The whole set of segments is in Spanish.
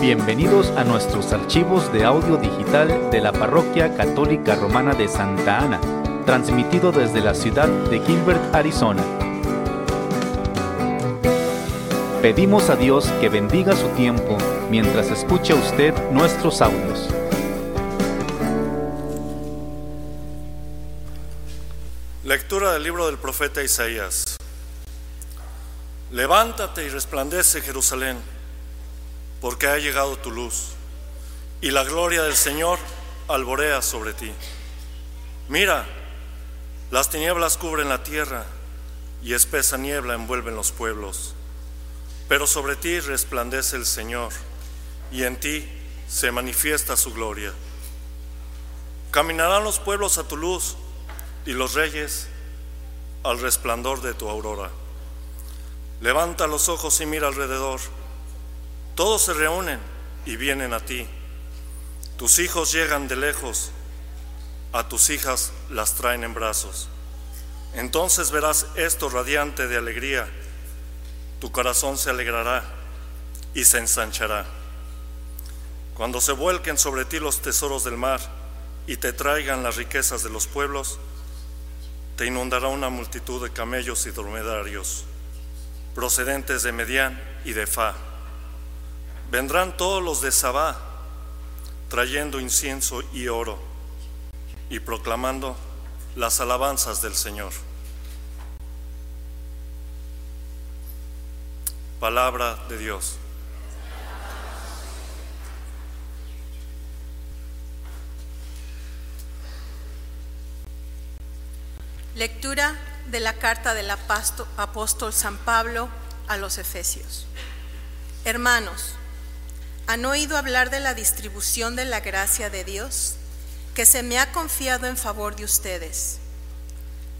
Bienvenidos a nuestros archivos de audio digital de la Parroquia Católica Romana de Santa Ana, transmitido desde la ciudad de Gilbert, Arizona. Pedimos a Dios que bendiga su tiempo mientras escucha usted nuestros audios. Lectura del libro del profeta Isaías. Levántate y resplandece Jerusalén, porque ha llegado tu luz, y la gloria del Señor alborea sobre ti. Mira, las tinieblas cubren la tierra, y espesa niebla envuelven los pueblos. Pero sobre ti resplandece el Señor, y en ti se manifiesta su gloria. Caminarán los pueblos a tu luz, y los reyes al resplandor de tu aurora. Levanta los ojos y mira alrededor. Todos se reúnen y vienen a ti. Tus hijos llegan de lejos, a tus hijas las traen en brazos. Entonces verás esto radiante de alegría. Tu corazón se alegrará y se ensanchará. Cuando se vuelquen sobre ti los tesoros del mar y te traigan las riquezas de los pueblos, te inundará una multitud de camellos y dromedarios procedentes de Medián y de Fa. Vendrán todos los de Sabá trayendo incienso y oro y proclamando las alabanzas del Señor. Palabra de Dios. Lectura de la carta del apóstol San Pablo a los Efesios. Hermanos, ¿han oído hablar de la distribución de la gracia de Dios que se me ha confiado en favor de ustedes?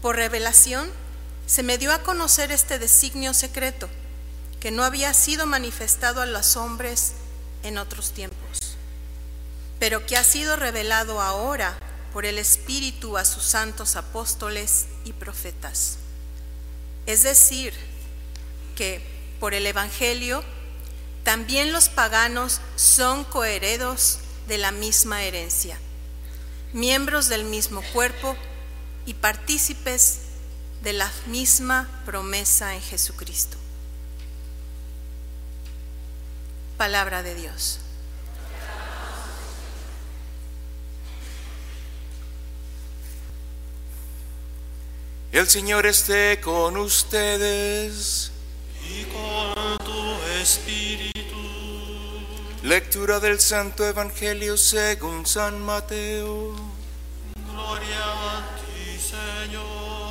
Por revelación se me dio a conocer este designio secreto que no había sido manifestado a los hombres en otros tiempos, pero que ha sido revelado ahora por el Espíritu a sus santos apóstoles y profetas. Es decir, que por el Evangelio también los paganos son coheredos de la misma herencia, miembros del mismo cuerpo y partícipes de la misma promesa en Jesucristo. Palabra de Dios. El Señor esté con ustedes. Y con espíritu. Lectura del Santo Evangelio según San Mateo. Gloria a ti, Señor.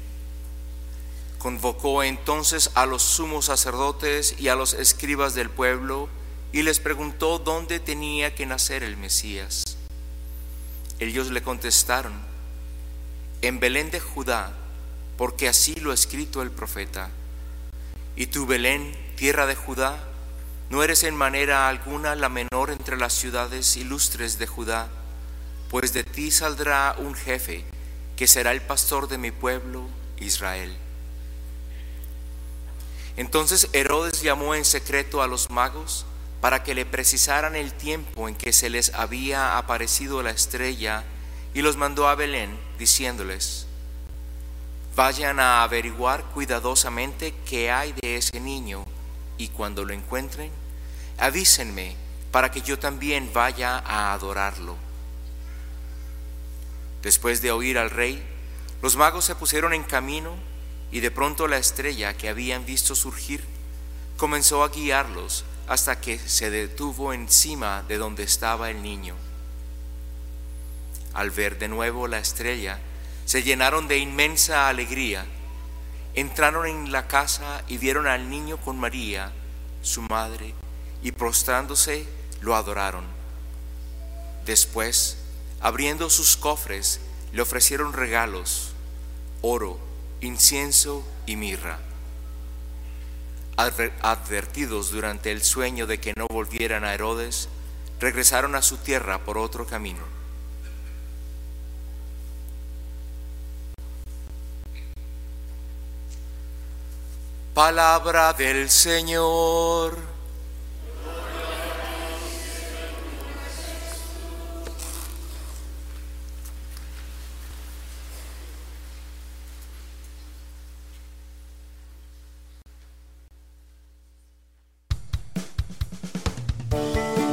Convocó entonces a los sumos sacerdotes y a los escribas del pueblo y les preguntó dónde tenía que nacer el Mesías. Ellos le contestaron, en Belén de Judá, porque así lo ha escrito el profeta. Y tú, Belén, tierra de Judá, no eres en manera alguna la menor entre las ciudades ilustres de Judá, pues de ti saldrá un jefe que será el pastor de mi pueblo Israel. Entonces Herodes llamó en secreto a los magos para que le precisaran el tiempo en que se les había aparecido la estrella y los mandó a Belén diciéndoles, vayan a averiguar cuidadosamente qué hay de ese niño y cuando lo encuentren, avísenme para que yo también vaya a adorarlo. Después de oír al rey, Los magos se pusieron en camino y de pronto la estrella que habían visto surgir comenzó a guiarlos hasta que se detuvo encima de donde estaba el niño. Al ver de nuevo la estrella, se llenaron de inmensa alegría. Entraron en la casa y vieron al niño con María, su madre, y prostrándose lo adoraron. Después, abriendo sus cofres, le ofrecieron regalos, oro, incienso y mirra. Advertidos durante el sueño de que no volvieran a Herodes, regresaron a su tierra por otro camino. Palabra del Señor.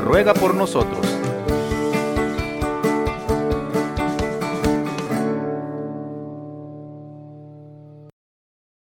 ruega por nosotros.